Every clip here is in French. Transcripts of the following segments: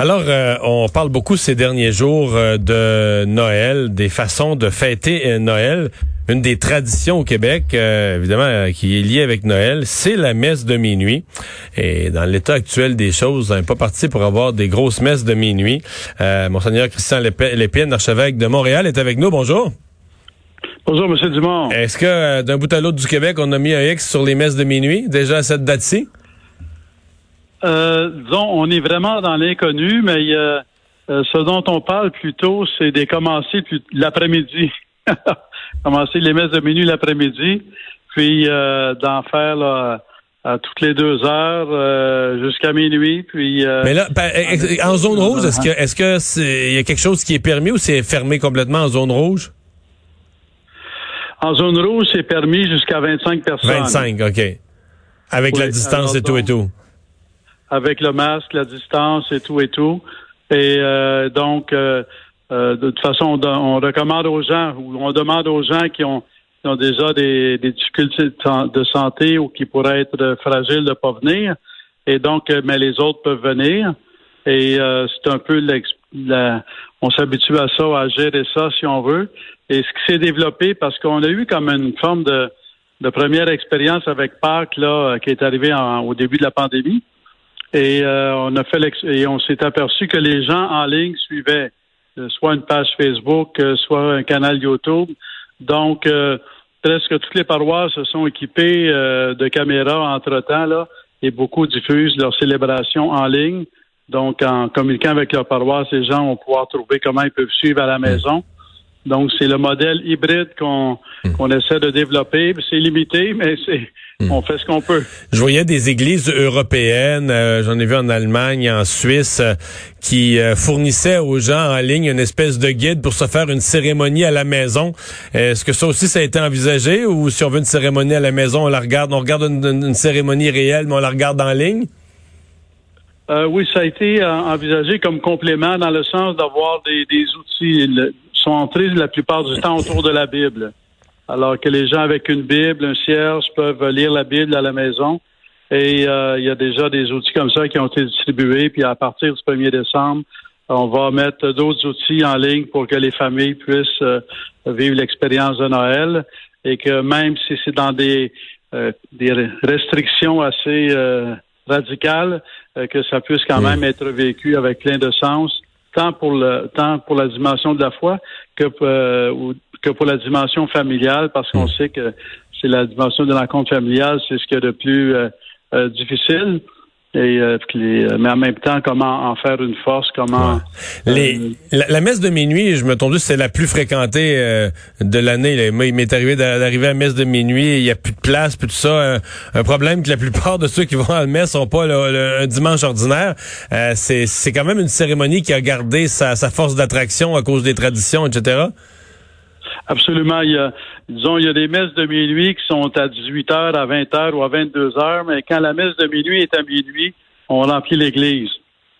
Alors, euh, on parle beaucoup ces derniers jours euh, de Noël, des façons de fêter euh, Noël. Une des traditions au Québec, évidemment, qui est liée avec Noël, c'est la messe de minuit. Et dans l'état actuel des choses, on n'est pas parti pour avoir des grosses messes de minuit. Monseigneur Christian Lépine, archevêque de Montréal, est avec nous. Bonjour. Bonjour, M. Dumont. Est-ce que d'un bout à l'autre du Québec, on a mis un X sur les messes de minuit, déjà à cette date-ci? Euh, disons, on est vraiment dans l'inconnu, mais euh, ce dont on parle plutôt, c'est de commencer l'après-midi. commencer les messes de minuit l'après-midi, puis euh, d'en faire là, à toutes les deux heures euh, jusqu'à minuit. Puis, mais là, ben, en zone rouge, est-ce que est-ce que il y a quelque chose qui est permis ou c'est fermé complètement en zone rouge? En zone rouge, c'est permis jusqu'à 25 personnes. 25, OK. Avec la distance et tout et tout avec le masque, la distance et tout et tout. Et euh, donc, euh, euh, de toute façon, on, recommande aux gens ou on demande aux gens qui ont, ont déjà des, difficultés de santé ou qui pourraient être fragiles de pas venir. Et donc, mais les autres peuvent venir. Et c'est un peu la, on s'habitue à ça, à gérer ça si on veut. Et ce qui s'est développé, parce qu'on a eu comme une forme de, de première expérience avec Pâques là, qui est arrivé au début de la pandémie. Et euh, on a fait et on s'est aperçu que les gens en ligne suivaient euh, soit une page Facebook, euh, soit un canal YouTube. Donc presque toutes les paroisses se sont équipées de caméras entre-temps là et beaucoup diffusent leurs célébrations en ligne. Donc en communiquant avec leur paroisse, les gens vont pouvoir trouver comment ils peuvent suivre à la maison. Donc, c'est le modèle hybride qu'on hmm. essaie de développer. C'est limité, mais c'est hmm. on fait ce qu'on peut. Je voyais des églises européennes, euh, j'en ai vu en Allemagne, en Suisse, euh, qui euh, fournissaient aux gens en ligne une espèce de guide pour se faire une cérémonie à la maison. Est-ce que ça aussi, ça a été envisagé ou si on veut une cérémonie à la maison, on la regarde, on regarde une, cérémonie réelle, mais on la regarde en ligne? oui, ça a été envisagé comme complément dans le sens d'avoir des, des outils sont entrés la plupart du temps autour de la Bible. Alors que les gens avec une Bible, un cierge, peuvent lire la Bible à la maison. Et euh, il y a déjà des outils comme ça qui ont été distribués. Puis à partir du 1er décembre, on va mettre d'autres outils en ligne pour que les familles puissent euh, vivre l'expérience de Noël. Et que même si c'est dans des, euh, des restrictions assez radicales, que ça puisse quand même être vécu avec plein de sens tant pour le tant pour la dimension de la foi que euh, que pour la dimension familiale, parce qu'on hmm. sait que c'est la dimension de la rencontre familiale, c'est ce qui est le plus euh, euh, difficile. Et, euh, mais en même temps, comment en faire une force, comment... Les, la, messe de minuit, je me trompe c'est la plus fréquentée de l'année. Moi, il m'est arrivé d'arriver à la messe de minuit, il n'y a plus de place, plus tout ça. Un, problème que la plupart de ceux qui vont à la messe sont pas le, un dimanche ordinaire. c'est quand même une cérémonie qui a gardé sa, sa force d'attraction à cause des traditions, etc. Absolument. Il y a, disons, il y a des messes de minuit qui sont à 18 h, à 20 h ou à 22 h, mais quand la messe de minuit est à minuit, on remplit l'église.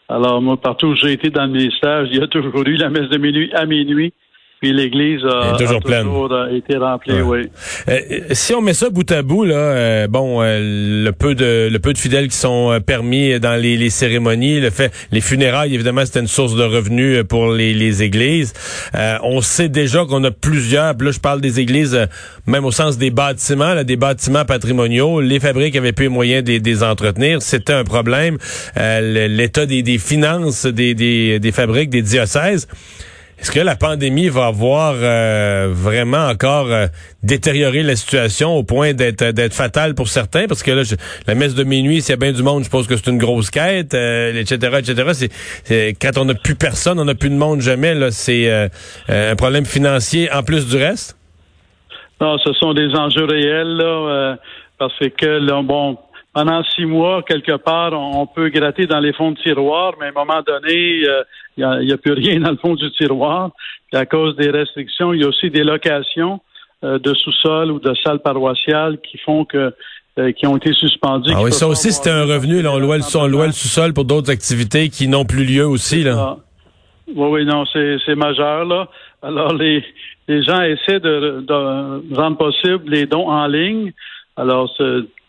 Alors, moi, partout où j'ai été dans le ministère, il y a toujours eu la messe de minuit à minuit. Puis l'église a, toujours, euh, été remplie, oui. Euh, si on met ça bout à bout, là, euh, bon, le peu de le peu de fidèles qui sont permis dans les, les, cérémonies, le fait, les funérailles, évidemment, c'était une source de revenus pour les, les églises. on sait déjà qu'on a plusieurs. Là, je parle des églises, même au sens des bâtiments, là, des bâtiments patrimoniaux. Les fabriques avaient plus les moyens de, les entretenir. C'était un problème. L'état des, des finances des, des, des fabriques, des diocèses. Est-ce que la pandémie va avoir euh, vraiment encore euh, détérioré la situation au point d'être d'être fatale pour certains? Parce que là, la messe de minuit, s'il y a bien du monde, je pense que c'est une grosse quête, etc., euh, etc. C'est, quand on n'a plus personne, on n'a plus de monde jamais. Là, c'est un problème financier en plus du reste? Non, ce sont des enjeux réels là, parce que là, bon, pendant six mois, quelque part, on, peut gratter dans les fonds de tiroir, mais à un moment donné, euh, il n'y a, plus rien dans le fond du tiroir. à cause des restrictions, il y a aussi des locations euh, de sous-sol ou de salles paroissiales qui font que euh, qui ont été suspendues. Ah oui, ça aussi, c'était un revenu. Là, on louait le, le sous-sol pour d'autres activités qui n'ont plus lieu aussi. Là. Oui, oui, non, c'est majeur. là. Alors, les, les gens essaient de, de rendre possible les dons en ligne. Alors,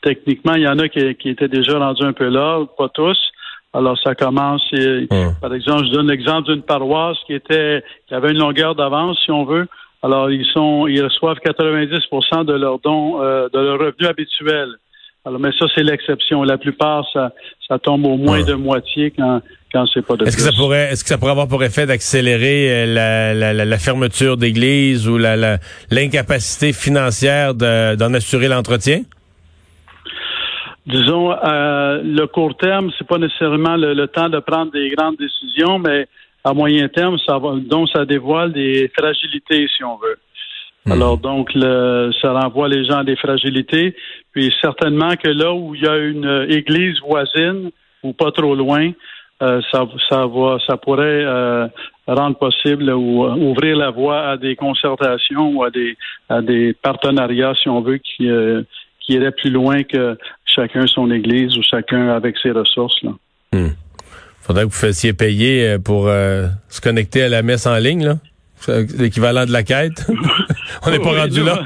techniquement, il y en a qui, étaient déjà rendus un peu là, pas tous. Alors, ça commence, par exemple, je donne l'exemple d'une paroisse qui était, qui avait une longueur d'avance, si on veut. Alors, ils sont, ils reçoivent 90% de leurs dons, euh, de leurs revenus habituels. Alors, mais ça, c'est l'exception. La plupart, ça, ça tombe au moins de moitié quand, quand c'est pas de est-ce que ça pourrait est-ce que ça pourrait avoir pour effet d'accélérer euh, la, la, la, fermeture d'églises ou la, l'incapacité financière d'en assurer l'entretien? Disons, euh, le court terme, c'est pas nécessairement le, temps de prendre des grandes décisions, mais à moyen terme, ça va, donc ça dévoile des fragilités, si on veut. Hmm. Alors donc, le, ça renvoie les gens à des fragilités. Puis certainement que là où il y a une église voisine ou pas trop loin, euh, ça, ça, va, ça pourrait euh, rendre possible ou euh, ouvrir la voie à des concertations ou à des, à des partenariats, si on veut, qui, qui iraient plus loin que chacun son église ou chacun avec ses ressources. Là. Hmm. Faudrait que vous fassiez payer pour se connecter à la messe en ligne, là. L'équivalent de la quête. On n'est pas rendu là.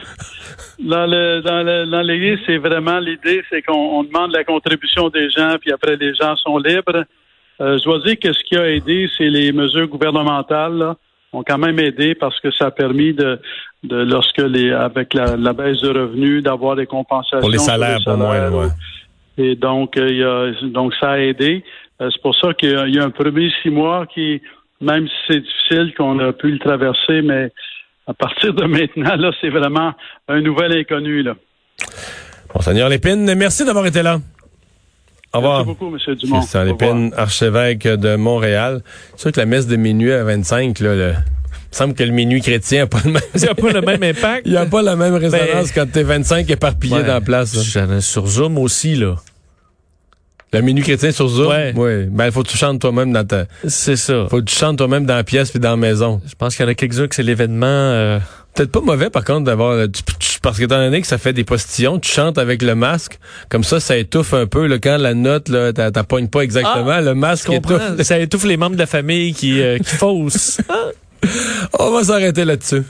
Dans, le, dans, l'Église, c'est vraiment l'idée, c'est qu'on demande la contribution des gens, puis après les gens sont libres. Euh, je dois dire que ce qui a aidé, c'est les mesures gouvernementales là, ont quand même aidé parce que ça a permis de, de lorsque les avec la, baisse de revenus, d'avoir des compensations. Pour les salaires, pour, moins, ouais. Et donc, euh, il y a, donc ça a aidé. Euh, c'est pour ça qu'il y a un premier six mois qui, même si c'est difficile, qu'on a pu le traverser, mais à partir de maintenant, là, c'est vraiment un nouvel inconnu, là. Monseigneur Lépine, merci d'avoir été là. Au revoir. Merci beaucoup, M. Dumont. Christian Lépine, archevêque de Montréal. C'est sûr que la messe de minuit à 25, là, il me semble que le minuit chrétien n'a pas le même, pas le même impact. Il n'y a pas la même résonance ben, quand t'es 25 éparpillé dans la place. Sur Zoom aussi, là. Le minuit chrétien sur Zoom? Ouais. Oui. Ben, il faut que tu chantes toi-même dans ta... C'est ça. Faut que tu chantes toi-même dans la pièce puis dans la maison. Je pense qu'il y en a quelques-uns que c'est l'événement... Euh, Peut-être pas mauvais, par contre, d'avoir... Parce que étant donné que ça fait des postillons, tu chantes avec le masque. Comme ça, ça étouffe un peu. Là, quand la note, là, t'appoignes pas exactement, ah, le masque étouffe. Ça étouffe les membres de la famille qui, euh, qui faussent. On va s'arrêter là-dessus.